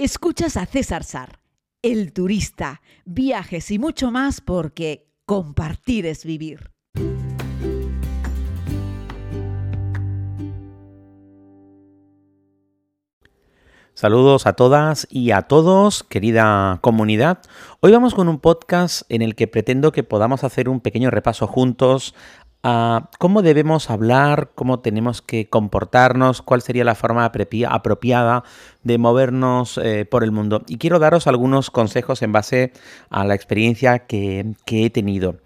Escuchas a César Sar, el turista, viajes y mucho más porque compartir es vivir. Saludos a todas y a todos, querida comunidad. Hoy vamos con un podcast en el que pretendo que podamos hacer un pequeño repaso juntos cómo debemos hablar, cómo tenemos que comportarnos, cuál sería la forma apropiada de movernos eh, por el mundo. Y quiero daros algunos consejos en base a la experiencia que, he tenido.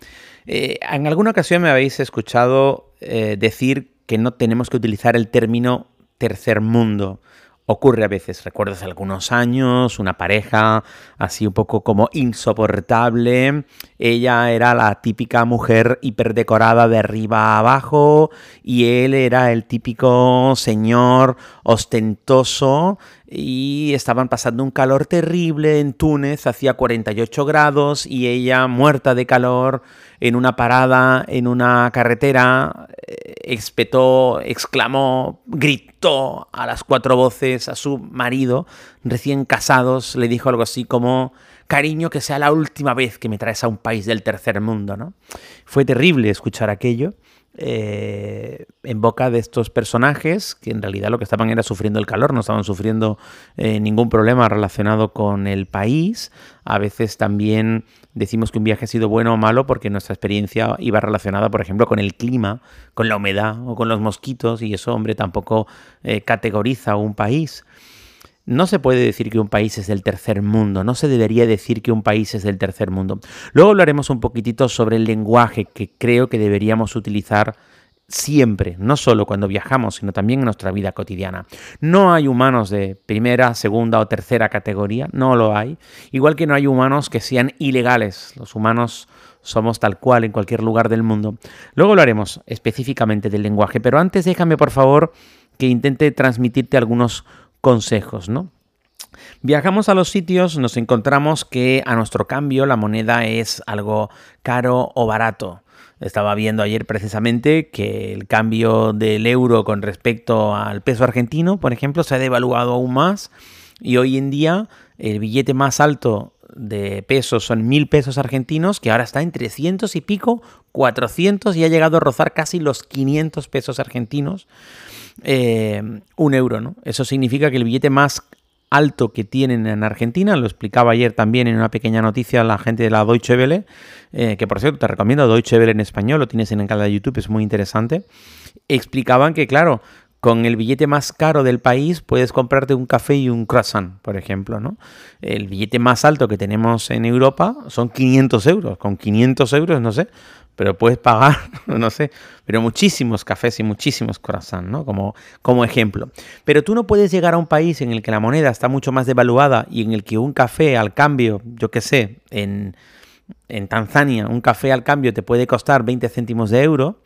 Eh, en alguna ocasión me habéis escuchado eh, decir que no tenemos que utilizar el término tercer mundo Ocurre a veces, recuerdas algunos años, una pareja así un poco como insoportable. Ella era la típica mujer hiperdecorada de arriba a abajo y él era el típico señor ostentoso y estaban pasando un calor terrible en Túnez, hacía 48 grados y ella muerta de calor en una parada, en una carretera, espetó, eh, exclamó, gritó a las cuatro voces a su marido, recién casados, le dijo algo así como, cariño, que sea la última vez que me traes a un país del tercer mundo, ¿no? Fue terrible escuchar aquello. Eh, en boca de estos personajes que en realidad lo que estaban era sufriendo el calor, no estaban sufriendo eh, ningún problema relacionado con el país. A veces también decimos que un viaje ha sido bueno o malo porque nuestra experiencia iba relacionada, por ejemplo, con el clima, con la humedad o con los mosquitos y eso, hombre, tampoco eh, categoriza un país. No se puede decir que un país es del tercer mundo, no se debería decir que un país es del tercer mundo. Luego hablaremos un poquitito sobre el lenguaje que creo que deberíamos utilizar siempre, no solo cuando viajamos, sino también en nuestra vida cotidiana. No hay humanos de primera, segunda o tercera categoría, no lo hay. Igual que no hay humanos que sean ilegales. Los humanos somos tal cual en cualquier lugar del mundo. Luego hablaremos específicamente del lenguaje, pero antes déjame por favor que intente transmitirte algunos consejos, ¿no? Viajamos a los sitios, nos encontramos que a nuestro cambio la moneda es algo caro o barato. Estaba viendo ayer precisamente que el cambio del euro con respecto al peso argentino, por ejemplo, se ha devaluado aún más y hoy en día el billete más alto de pesos son mil pesos argentinos, que ahora está en 300 y pico, 400 y ha llegado a rozar casi los 500 pesos argentinos. Eh, un euro, ¿no? Eso significa que el billete más alto que tienen en Argentina, lo explicaba ayer también en una pequeña noticia la gente de la Deutsche Welle, eh, que por cierto te recomiendo Deutsche Welle en español, lo tienes en el canal de YouTube, es muy interesante, explicaban que claro, con el billete más caro del país puedes comprarte un café y un croissant, por ejemplo, ¿no? El billete más alto que tenemos en Europa son 500 euros. Con 500 euros, no sé, pero puedes pagar, no sé, pero muchísimos cafés y muchísimos croissants, ¿no? Como, como ejemplo. Pero tú no puedes llegar a un país en el que la moneda está mucho más devaluada y en el que un café al cambio, yo qué sé, en, en Tanzania, un café al cambio te puede costar 20 céntimos de euro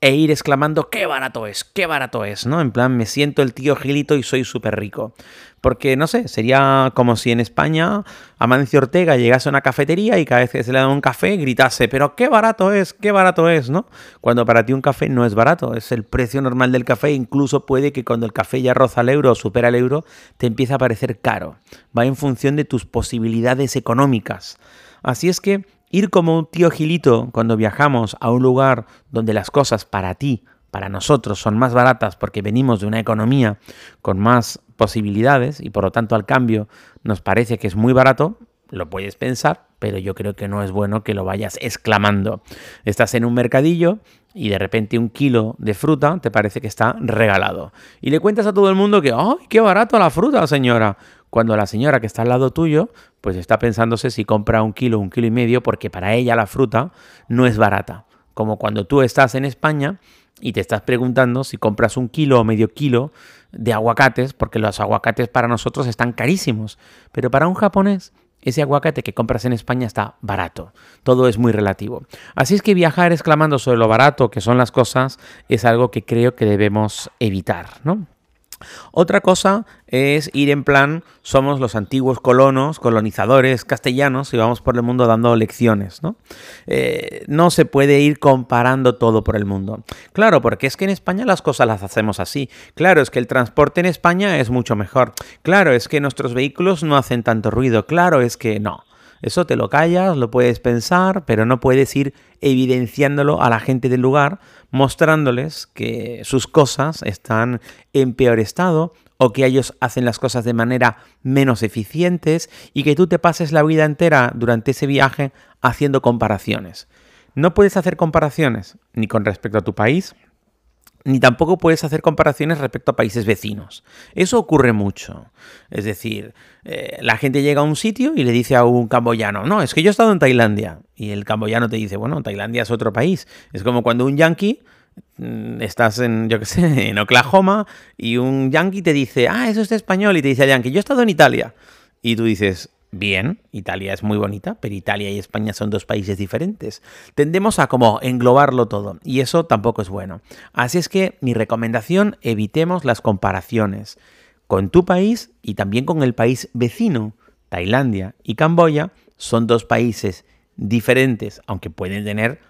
e ir exclamando qué barato es, qué barato es, ¿no? En plan, me siento el tío Gilito y soy súper rico. Porque, no sé, sería como si en España Amancio Ortega llegase a una cafetería y cada vez que se le da un café gritase, pero qué barato es, qué barato es, ¿no? Cuando para ti un café no es barato, es el precio normal del café, incluso puede que cuando el café ya roza el euro o supera el euro, te empiece a parecer caro. Va en función de tus posibilidades económicas. Así es que ir como un tío Gilito cuando viajamos a un lugar donde las cosas para ti, para nosotros, son más baratas porque venimos de una economía con más posibilidades y por lo tanto al cambio nos parece que es muy barato, lo puedes pensar, pero yo creo que no es bueno que lo vayas exclamando. Estás en un mercadillo y de repente un kilo de fruta te parece que está regalado. Y le cuentas a todo el mundo que, ¡ay, qué barato la fruta, señora! Cuando la señora que está al lado tuyo, pues está pensándose si compra un kilo, un kilo y medio, porque para ella la fruta no es barata. Como cuando tú estás en España y te estás preguntando si compras un kilo o medio kilo de aguacates, porque los aguacates para nosotros están carísimos, pero para un japonés ese aguacate que compras en España está barato. Todo es muy relativo. Así es que viajar exclamando sobre lo barato que son las cosas es algo que creo que debemos evitar, ¿no? Otra cosa es ir en plan, somos los antiguos colonos, colonizadores castellanos y vamos por el mundo dando lecciones, ¿no? Eh, no se puede ir comparando todo por el mundo. Claro, porque es que en España las cosas las hacemos así. Claro, es que el transporte en España es mucho mejor. Claro, es que nuestros vehículos no hacen tanto ruido. Claro, es que no. Eso te lo callas, lo puedes pensar, pero no puedes ir evidenciándolo a la gente del lugar, mostrándoles que sus cosas están en peor estado o que ellos hacen las cosas de manera menos eficientes y que tú te pases la vida entera durante ese viaje haciendo comparaciones. No puedes hacer comparaciones ni con respecto a tu país, ni tampoco puedes hacer comparaciones respecto a países vecinos. Eso ocurre mucho. Es decir, eh, la gente llega a un sitio y le dice a un camboyano, no, es que yo he estado en Tailandia. Y el camboyano te dice, bueno, Tailandia es otro país. Es como cuando un yankee mm, estás en, yo qué sé, en Oklahoma y un yankee te dice, ah, eso es español, y te dice el yankee, yo he estado en Italia. Y tú dices, Bien, Italia es muy bonita, pero Italia y España son dos países diferentes. Tendemos a como englobarlo todo y eso tampoco es bueno. Así es que mi recomendación, evitemos las comparaciones con tu país y también con el país vecino. Tailandia y Camboya son dos países diferentes, aunque pueden tener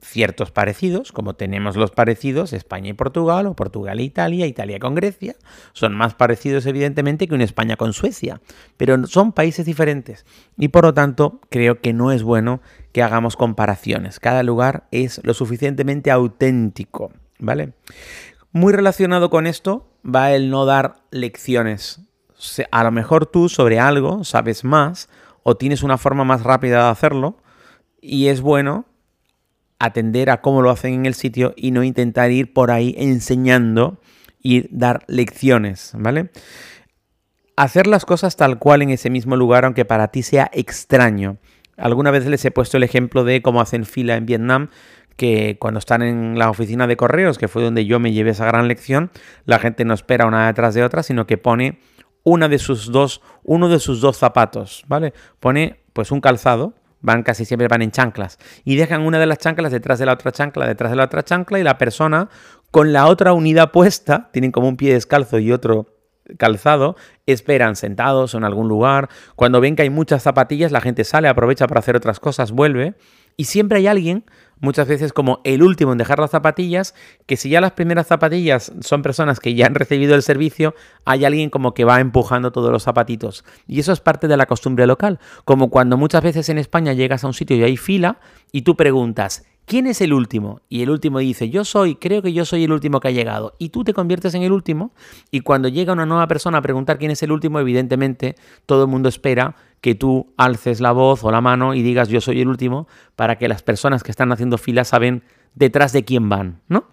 ciertos parecidos, como tenemos los parecidos España y Portugal, o Portugal e Italia, Italia con Grecia, son más parecidos evidentemente que una España con Suecia, pero son países diferentes y por lo tanto creo que no es bueno que hagamos comparaciones. Cada lugar es lo suficientemente auténtico, ¿vale? Muy relacionado con esto va el no dar lecciones. A lo mejor tú sobre algo sabes más o tienes una forma más rápida de hacerlo y es bueno atender a cómo lo hacen en el sitio y no intentar ir por ahí enseñando y dar lecciones, ¿vale? Hacer las cosas tal cual en ese mismo lugar, aunque para ti sea extraño. Alguna vez les he puesto el ejemplo de cómo hacen fila en Vietnam, que cuando están en la oficina de correos, que fue donde yo me llevé esa gran lección, la gente no espera una detrás de otra, sino que pone una de sus dos, uno de sus dos zapatos, ¿vale? Pone pues un calzado van casi siempre van en chanclas y dejan una de las chanclas detrás de la otra chancla, detrás de la otra chancla y la persona con la otra unidad puesta, tienen como un pie descalzo y otro calzado, esperan sentados en algún lugar. Cuando ven que hay muchas zapatillas, la gente sale, aprovecha para hacer otras cosas, vuelve y siempre hay alguien muchas veces como el último en dejar las zapatillas, que si ya las primeras zapatillas son personas que ya han recibido el servicio, hay alguien como que va empujando todos los zapatitos. Y eso es parte de la costumbre local, como cuando muchas veces en España llegas a un sitio y hay fila y tú preguntas, ¿quién es el último? Y el último dice, yo soy, creo que yo soy el último que ha llegado. Y tú te conviertes en el último y cuando llega una nueva persona a preguntar quién es el último, evidentemente todo el mundo espera que tú alces la voz o la mano y digas yo soy el último para que las personas que están haciendo fila saben detrás de quién van, ¿no?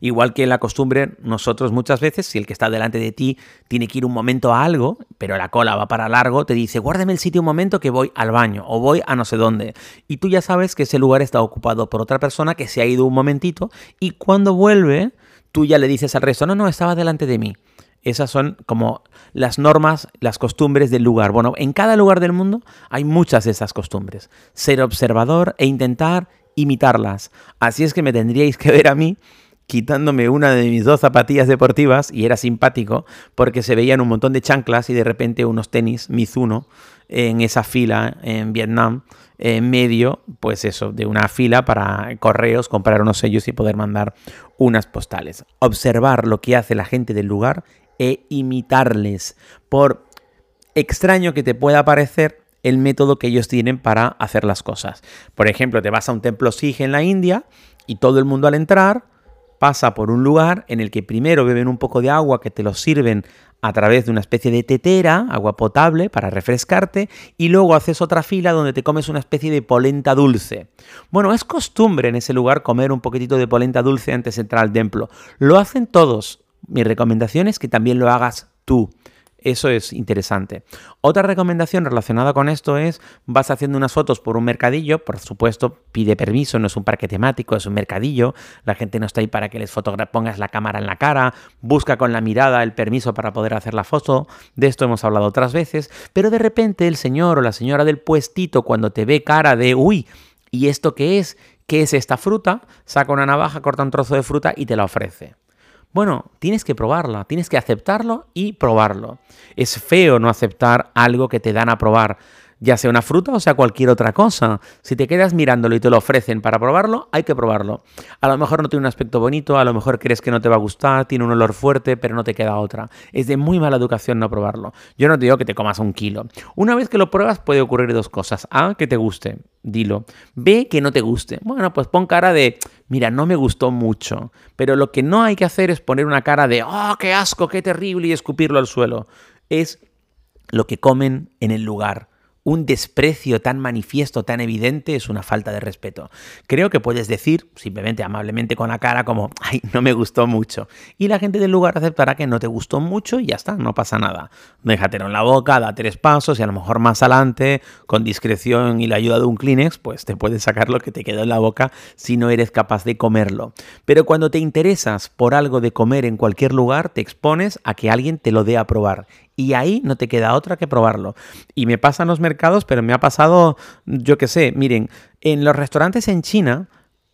Igual que la costumbre, nosotros muchas veces, si el que está delante de ti tiene que ir un momento a algo, pero la cola va para largo, te dice, guárdame el sitio un momento que voy al baño o voy a no sé dónde. Y tú ya sabes que ese lugar está ocupado por otra persona que se ha ido un momentito y cuando vuelve, tú ya le dices al resto, no, no, estaba delante de mí. Esas son como las normas, las costumbres del lugar. Bueno, en cada lugar del mundo hay muchas de esas costumbres. Ser observador e intentar imitarlas. Así es que me tendríais que ver a mí quitándome una de mis dos zapatillas deportivas y era simpático porque se veían un montón de chanclas y de repente unos tenis Mizuno en esa fila en Vietnam en medio, pues eso, de una fila para correos, comprar unos sellos y poder mandar unas postales. Observar lo que hace la gente del lugar e imitarles, por extraño que te pueda parecer el método que ellos tienen para hacer las cosas. Por ejemplo, te vas a un templo Sikh en la India y todo el mundo al entrar pasa por un lugar en el que primero beben un poco de agua que te lo sirven a través de una especie de tetera, agua potable para refrescarte, y luego haces otra fila donde te comes una especie de polenta dulce. Bueno, es costumbre en ese lugar comer un poquitito de polenta dulce antes de entrar al templo. Lo hacen todos, mi recomendación es que también lo hagas tú. Eso es interesante. Otra recomendación relacionada con esto es, vas haciendo unas fotos por un mercadillo, por supuesto, pide permiso, no es un parque temático, es un mercadillo, la gente no está ahí para que les pongas la cámara en la cara, busca con la mirada el permiso para poder hacer la foto, de esto hemos hablado otras veces, pero de repente el señor o la señora del puestito cuando te ve cara de, uy, ¿y esto qué es? ¿Qué es esta fruta? Saca una navaja, corta un trozo de fruta y te la ofrece. Bueno, tienes que probarla, tienes que aceptarlo y probarlo. Es feo no aceptar algo que te dan a probar ya sea una fruta o sea cualquier otra cosa. Si te quedas mirándolo y te lo ofrecen para probarlo, hay que probarlo. A lo mejor no tiene un aspecto bonito, a lo mejor crees que no te va a gustar, tiene un olor fuerte, pero no te queda otra. Es de muy mala educación no probarlo. Yo no te digo que te comas un kilo. Una vez que lo pruebas puede ocurrir dos cosas. A, que te guste, dilo. B, que no te guste. Bueno, pues pon cara de, mira, no me gustó mucho. Pero lo que no hay que hacer es poner una cara de, oh, qué asco, qué terrible y escupirlo al suelo. Es lo que comen en el lugar un desprecio tan manifiesto, tan evidente, es una falta de respeto. Creo que puedes decir, simplemente amablemente con la cara, como, ay, no me gustó mucho. Y la gente del lugar aceptará que no te gustó mucho y ya está, no pasa nada. Déjatelo en la boca, da tres pasos y a lo mejor más adelante, con discreción y la ayuda de un Kleenex, pues te puedes sacar lo que te quedó en la boca si no eres capaz de comerlo. Pero cuando te interesas por algo de comer en cualquier lugar, te expones a que alguien te lo dé a probar y ahí no te queda otra que probarlo. Y me pasa en los mercados, pero me ha pasado, yo qué sé, miren, en los restaurantes en China,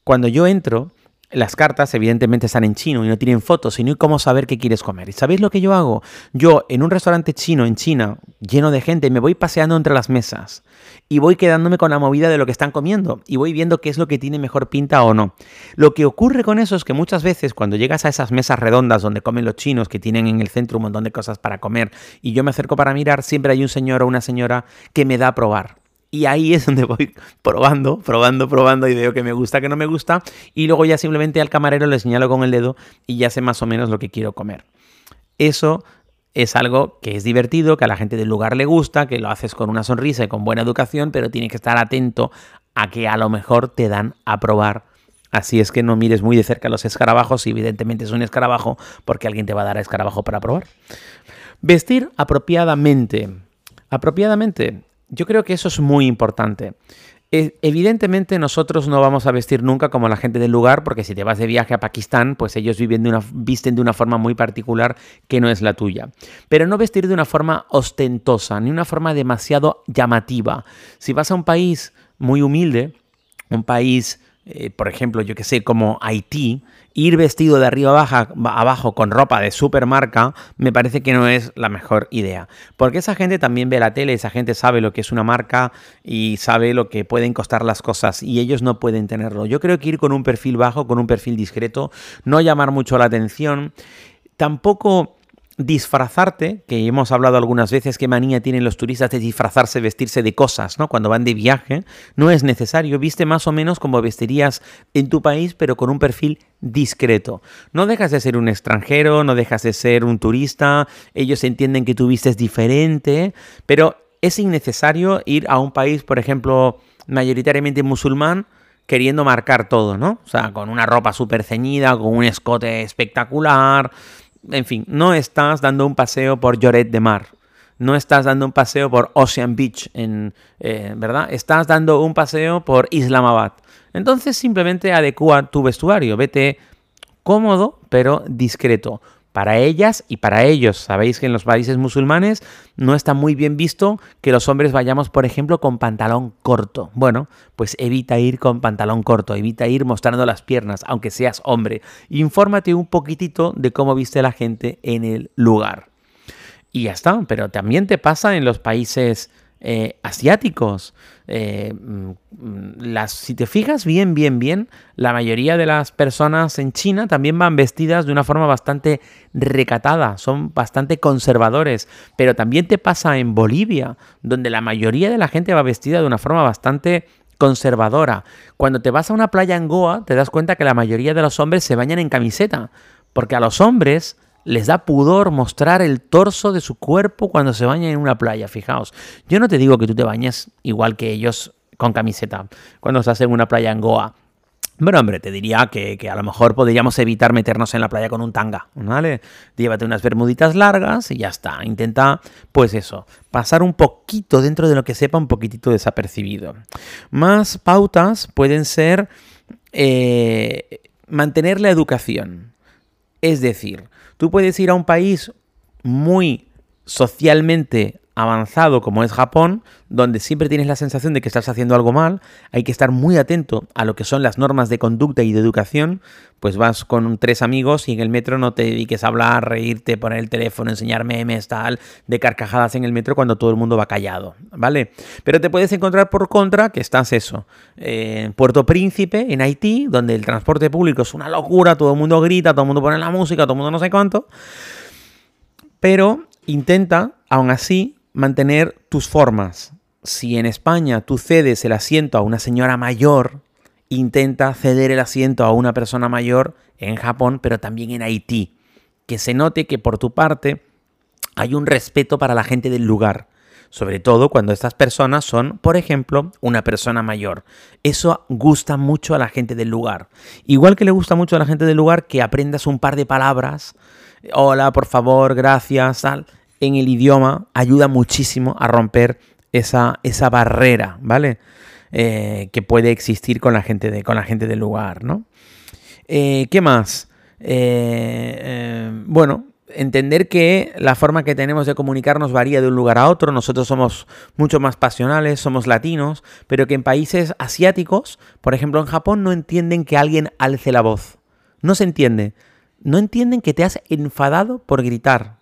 cuando yo entro, las cartas evidentemente están en chino y no tienen fotos y no hay cómo saber qué quieres comer. ¿Y sabéis lo que yo hago? Yo en un restaurante chino en China, lleno de gente, me voy paseando entre las mesas y voy quedándome con la movida de lo que están comiendo y voy viendo qué es lo que tiene mejor pinta o no. Lo que ocurre con eso es que muchas veces cuando llegas a esas mesas redondas donde comen los chinos que tienen en el centro un montón de cosas para comer y yo me acerco para mirar, siempre hay un señor o una señora que me da a probar. Y ahí es donde voy probando, probando, probando y veo que me gusta, que no me gusta. Y luego ya simplemente al camarero le señalo con el dedo y ya sé más o menos lo que quiero comer. Eso es algo que es divertido, que a la gente del lugar le gusta, que lo haces con una sonrisa y con buena educación, pero tienes que estar atento a que a lo mejor te dan a probar. Así es que no mires muy de cerca los escarabajos, y evidentemente es un escarabajo, porque alguien te va a dar a escarabajo para probar. Vestir apropiadamente. Apropiadamente yo creo que eso es muy importante. E, evidentemente nosotros no vamos a vestir nunca como la gente del lugar, porque si te vas de viaje a Pakistán, pues ellos viven de una, visten de una forma muy particular que no es la tuya. Pero no vestir de una forma ostentosa, ni una forma demasiado llamativa. Si vas a un país muy humilde, un país, eh, por ejemplo, yo que sé, como Haití, ir vestido de arriba abajo, abajo con ropa de supermarca me parece que no es la mejor idea. Porque esa gente también ve la tele, esa gente sabe lo que es una marca y sabe lo que pueden costar las cosas y ellos no pueden tenerlo. Yo creo que ir con un perfil bajo, con un perfil discreto, no llamar mucho la atención, tampoco disfrazarte, que hemos hablado algunas veces qué manía tienen los turistas de disfrazarse, vestirse de cosas, ¿no? Cuando van de viaje, no es necesario, viste más o menos como vestirías en tu país, pero con un perfil discreto. No dejas de ser un extranjero, no dejas de ser un turista, ellos entienden que tú vistes diferente, pero es innecesario ir a un país, por ejemplo, mayoritariamente musulmán, queriendo marcar todo, ¿no? O sea, con una ropa súper ceñida, con un escote espectacular, en fin, no estás dando un paseo por Lloret de Mar, no estás dando un paseo por Ocean Beach, en, eh, ¿verdad? Estás dando un paseo por Islamabad. Entonces simplemente adecua tu vestuario, vete cómodo pero discreto para ellas y para ellos. Sabéis que en los países musulmanes no está muy bien visto que los hombres vayamos, por ejemplo, con pantalón corto. Bueno, pues evita ir con pantalón corto, evita ir mostrando las piernas, aunque seas hombre. Infórmate un poquitito de cómo viste la gente en el lugar. Y ya está, pero también te pasa en los países eh, asiáticos. Eh, mm, las, si te fijas bien, bien, bien, la mayoría de las personas en China también van vestidas de una forma bastante recatada, son bastante conservadores, pero también te pasa en Bolivia, donde la mayoría de la gente va vestida de una forma bastante conservadora. Cuando te vas a una playa en Goa, te das cuenta que la mayoría de los hombres se bañan en camiseta, porque a los hombres les da pudor mostrar el torso de su cuerpo cuando se bañan en una playa, fijaos. Yo no te digo que tú te bañes igual que ellos con camiseta cuando estás en una playa en Goa. Bueno, hombre, te diría que, a lo mejor podríamos evitar meternos en la playa con un tanga, ¿vale? Llévate unas bermuditas largas y ya está. Intenta, pues eso, pasar un poquito dentro de lo que sepa un poquitito desapercibido. Más pautas pueden ser eh, mantener la educación. Es decir, Tú puedes ir a un país muy socialmente avanzado como es Japón, donde siempre tienes la sensación de que estás haciendo algo mal, hay que estar muy atento a lo que son las normas de conducta y de educación, pues vas con tres amigos y en el metro no te dediques a hablar, reírte, poner el teléfono, enseñar memes, tal, de carcajadas en el metro cuando todo el mundo va callado, ¿vale? Pero te puedes encontrar por contra que estás eso, en Puerto Príncipe, en Haití, donde el transporte público es una locura, todo el mundo grita, todo el mundo pone la música, todo el mundo no sé cuánto, pero intenta, aún así, mantener tus formas. Si en España tú cedes el asiento a una señora mayor, intenta ceder el asiento a una persona mayor en Japón, pero también en Haití. Que se note que por tu parte hay un respeto para la gente del lugar. Sobre todo cuando estas personas son, por ejemplo, una persona mayor. Eso gusta mucho a la gente del lugar. Igual que le gusta mucho a la gente del lugar que aprendas un par de palabras. Hola, por favor, gracias, tal en el idioma ayuda muchísimo a romper esa, esa barrera, ¿vale? Eh, que puede existir con la gente, de, con la gente del lugar, ¿no? Eh, ¿Qué más? Eh, bueno, entender que la forma que tenemos de comunicarnos varía de un lugar a otro. Nosotros somos mucho más pasionales, somos latinos, pero que en países asiáticos, por ejemplo en Japón, no entienden que alguien alce la voz. No se entiende. No entienden que te has enfadado por gritar.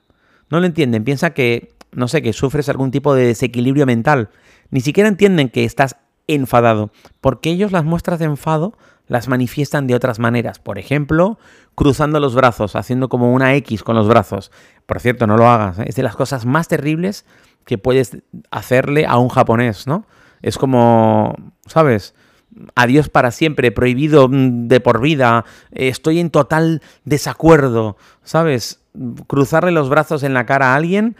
No lo entienden, piensa que, no sé, que sufres algún tipo de desequilibrio mental. Ni siquiera entienden que estás enfadado, porque ellos las muestras de enfado las manifiestan de otras maneras. Por ejemplo, cruzando los brazos, haciendo como una X con los brazos. Por cierto, no lo hagas. ¿eh? Es de las cosas más terribles que puedes hacerle a un japonés, ¿no? Es como, ¿sabes? Adiós para siempre, prohibido mm, de por vida, estoy en total desacuerdo, ¿sabes? Cruzarle los brazos en la cara a alguien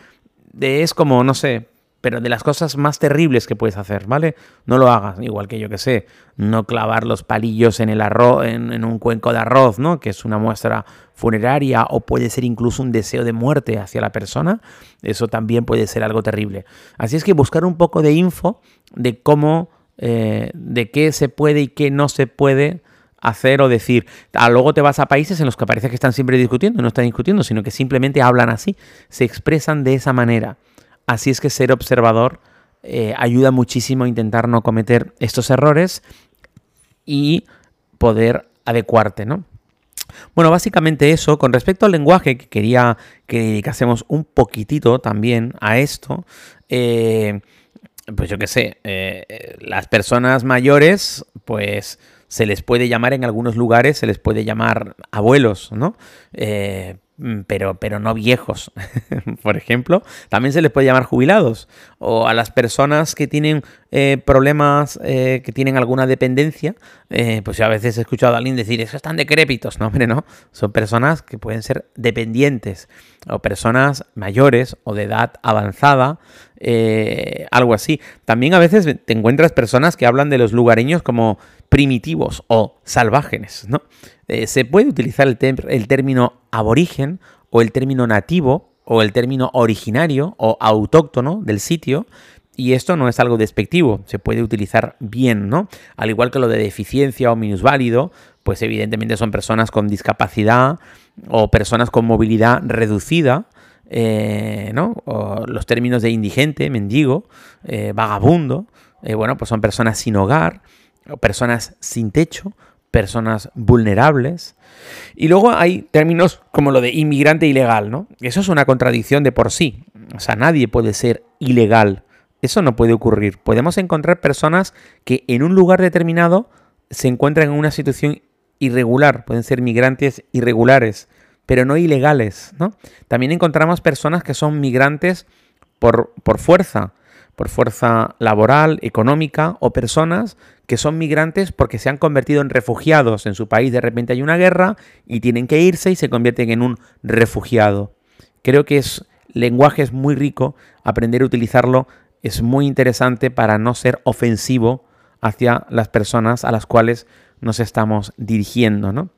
es como, no sé, pero de las cosas más terribles que puedes hacer, ¿vale? No lo hagas, igual que yo que sé, no clavar los palillos en el arroz, en, un cuenco de arroz, ¿no? Que es una muestra funeraria o puede ser incluso un deseo de muerte hacia la persona, eso también puede ser algo terrible. Así es que buscar un poco de info de cómo, eh, de qué se puede y qué no se puede hacer o decir. A ah, luego te vas a países en los que parece que están siempre discutiendo, no están discutiendo, sino que simplemente hablan así, se expresan de esa manera. Así es que ser observador eh, ayuda muchísimo a intentar no cometer estos errores y poder adecuarte, ¿no? Bueno, básicamente eso. Con respecto al lenguaje, que quería que dedicásemos un poquitito también a esto. Eh, pues yo qué sé, eh, las personas mayores, pues se les puede llamar en algunos lugares, se les puede llamar abuelos, ¿no? Eh, pero, pero no viejos, por ejemplo. También se les puede llamar jubilados o a las personas que tienen eh, problemas, eh, que tienen alguna dependencia, eh, pues yo a veces he escuchado a alguien decir, eso están decrépitos. No, hombre, no. Son personas que pueden ser dependientes o personas mayores o de edad avanzada, algo así. También a veces te encuentras personas que hablan de los lugareños como primitivos o salvajes, ¿no? Eh, se puede utilizar el, el término aborigen o el término nativo o el término originario o autóctono del sitio, y esto no es algo despectivo, se puede utilizar bien, ¿no? Al igual que lo de deficiencia o minusválido, pues evidentemente son personas con discapacidad o personas con movilidad reducida, eh, ¿no? O los términos de indigente, mendigo, eh, vagabundo, bueno, pues son personas sin hogar, o personas sin techo, personas vulnerables. Y luego hay términos como lo de inmigrante ilegal, ¿no? Eso es una contradicción de por sí. O sea, nadie puede ser ilegal. Eso no puede ocurrir. Podemos encontrar personas que en un lugar determinado se encuentran en una situación irregular. Pueden ser migrantes irregulares, pero no ilegales, ¿no? También encontramos personas que son migrantes por, por fuerza, por fuerza laboral, económica, o personas que son migrantes porque se han convertido en refugiados en su país. De repente hay una guerra y tienen que irse y se convierten en un refugiado. Creo que es lenguaje es muy rico, aprender a utilizarlo es muy interesante para no ser ofensivo hacia las personas a las cuales nos estamos dirigiendo, ¿no?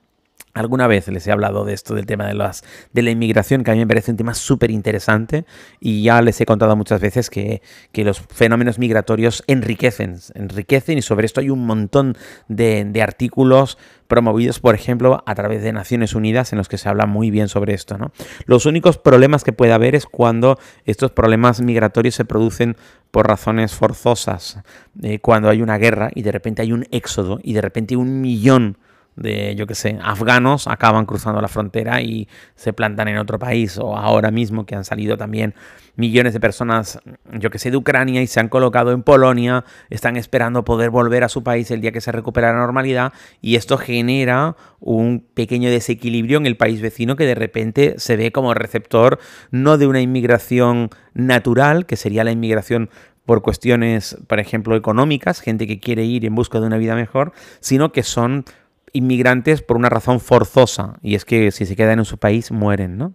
Alguna vez les he hablado de esto, del tema de, las, de la inmigración, que a mí me parece un tema súper interesante y ya les he contado muchas veces que, los fenómenos migratorios enriquecen, enriquecen y sobre esto hay un montón de, de, artículos promovidos, por ejemplo, a través de Naciones Unidas en los que se habla muy bien sobre esto. ¿no? Los únicos problemas que puede haber es cuando estos problemas migratorios se producen por razones forzosas, eh, cuando hay una guerra y de repente hay un éxodo y de repente un millón de, yo qué sé, afganos acaban cruzando la frontera y se plantan en otro país. O ahora mismo que han salido también millones de personas, yo que sé, de Ucrania y se han colocado en Polonia, están esperando poder volver a su país el día que se recupera la normalidad y esto genera un pequeño desequilibrio en el país vecino que de repente se ve como receptor no de una inmigración natural, que sería la inmigración por cuestiones, por ejemplo, económicas, gente que quiere ir en busca de una vida mejor, sino que son inmigrantes por una razón forzosa, y es que si se quedan en su país mueren, ¿no?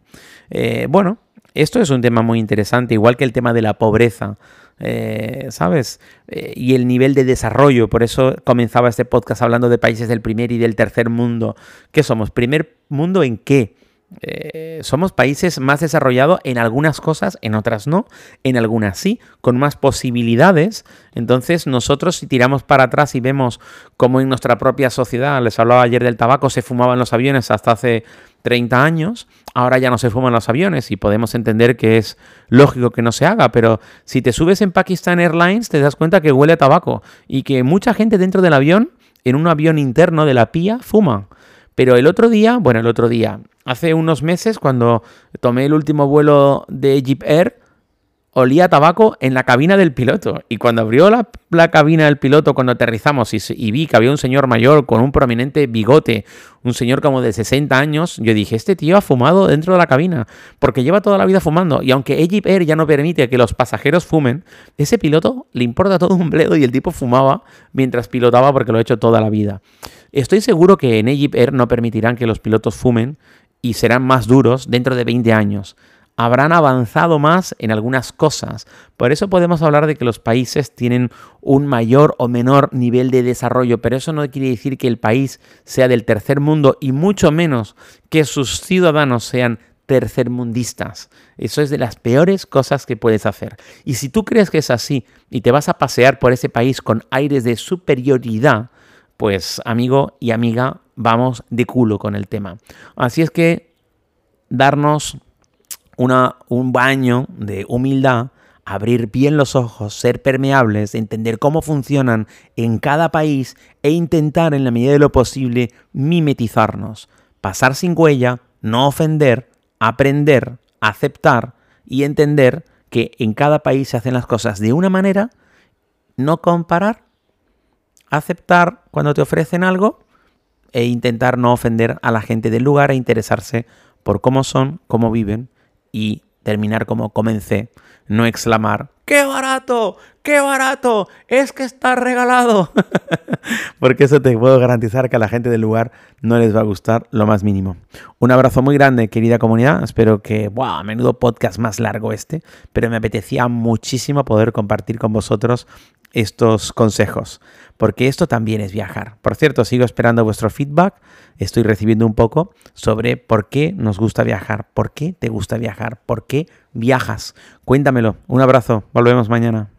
Eh, bueno, esto es un tema muy interesante, igual que el tema de la pobreza, eh, ¿sabes? Eh, y el nivel de desarrollo, por eso comenzaba este podcast hablando de países del primer y del tercer mundo. ¿Qué somos? ¿Primer mundo en qué? Eh, somos países más desarrollados en algunas cosas, en otras no, en algunas sí, con más posibilidades. Entonces nosotros si tiramos para atrás y vemos cómo en nuestra propia sociedad, les hablaba ayer del tabaco, se fumaban los aviones hasta hace 30 años, ahora ya no se fuman los aviones y podemos entender que es lógico que no se haga, pero si te subes en Pakistan Airlines te das cuenta que huele a tabaco y que mucha gente dentro del avión, en un avión interno de la PIA, fuma. Pero el otro día, bueno, el otro día, hace unos meses, cuando tomé el último vuelo de Egypt Air, olía tabaco en la cabina del piloto. Y cuando abrió la, cabina del piloto, cuando aterrizamos y, vi que había un señor mayor con un prominente bigote, un señor como de 60 años, yo dije, este tío ha fumado dentro de la cabina, porque lleva toda la vida fumando. Y aunque Egypt Air ya no permite que los pasajeros fumen, ese piloto le importa todo un bledo y el tipo fumaba mientras pilotaba porque lo ha hecho toda la vida. Estoy seguro que en Egypt Air no permitirán que los pilotos fumen y serán más duros dentro de 20 años. Habrán avanzado más en algunas cosas. Por eso podemos hablar de que los países tienen un mayor o menor nivel de desarrollo, pero eso no quiere decir que el país sea del tercer mundo y mucho menos que sus ciudadanos sean tercermundistas. Eso es de las peores cosas que puedes hacer. Y si tú crees que es así y te vas a pasear por ese país con aires de superioridad, pues amigo y amiga, vamos de culo con el tema. Así es que darnos una, un baño de humildad, abrir bien los ojos, ser permeables, entender cómo funcionan en cada país e intentar en la medida de lo posible mimetizarnos, pasar sin huella, no ofender, aprender, aceptar y entender que en cada país se hacen las cosas de una manera, no comparar aceptar cuando te ofrecen algo e intentar no ofender a la gente del lugar e interesarse por cómo son, cómo viven y terminar como comencé, no exclamar, ¡qué barato! ¡Qué barato! Es que está regalado. Porque eso te puedo garantizar que a la gente del lugar no les va a gustar lo más mínimo. Un abrazo muy grande, querida comunidad. Espero que, wow, a menudo podcast más largo este, pero me apetecía muchísimo poder compartir con vosotros estos consejos, porque esto también es viajar. Por cierto, sigo esperando vuestro feedback, estoy recibiendo un poco sobre por qué nos gusta viajar, por qué te gusta viajar, por qué viajas. Cuéntamelo. Un abrazo, volvemos mañana.